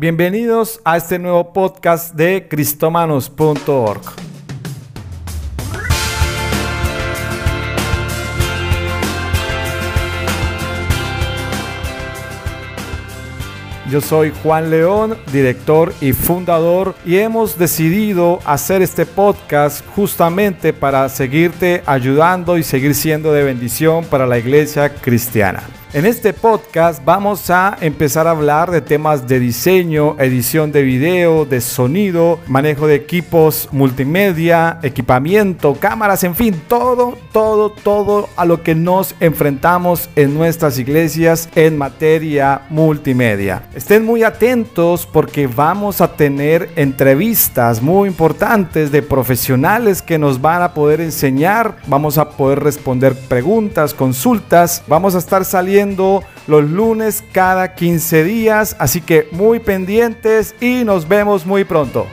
Bienvenidos a este nuevo podcast de cristomanos.org. Yo soy Juan León, director y fundador, y hemos decidido hacer este podcast justamente para seguirte ayudando y seguir siendo de bendición para la iglesia cristiana. En este podcast vamos a empezar a hablar de temas de diseño, edición de video, de sonido, manejo de equipos multimedia, equipamiento, cámaras, en fin, todo, todo, todo a lo que nos enfrentamos en nuestras iglesias en materia multimedia. Estén muy atentos porque vamos a tener entrevistas muy importantes de profesionales que nos van a poder enseñar, vamos a poder responder preguntas, consultas, vamos a estar saliendo los lunes cada 15 días, así que muy pendientes y nos vemos muy pronto.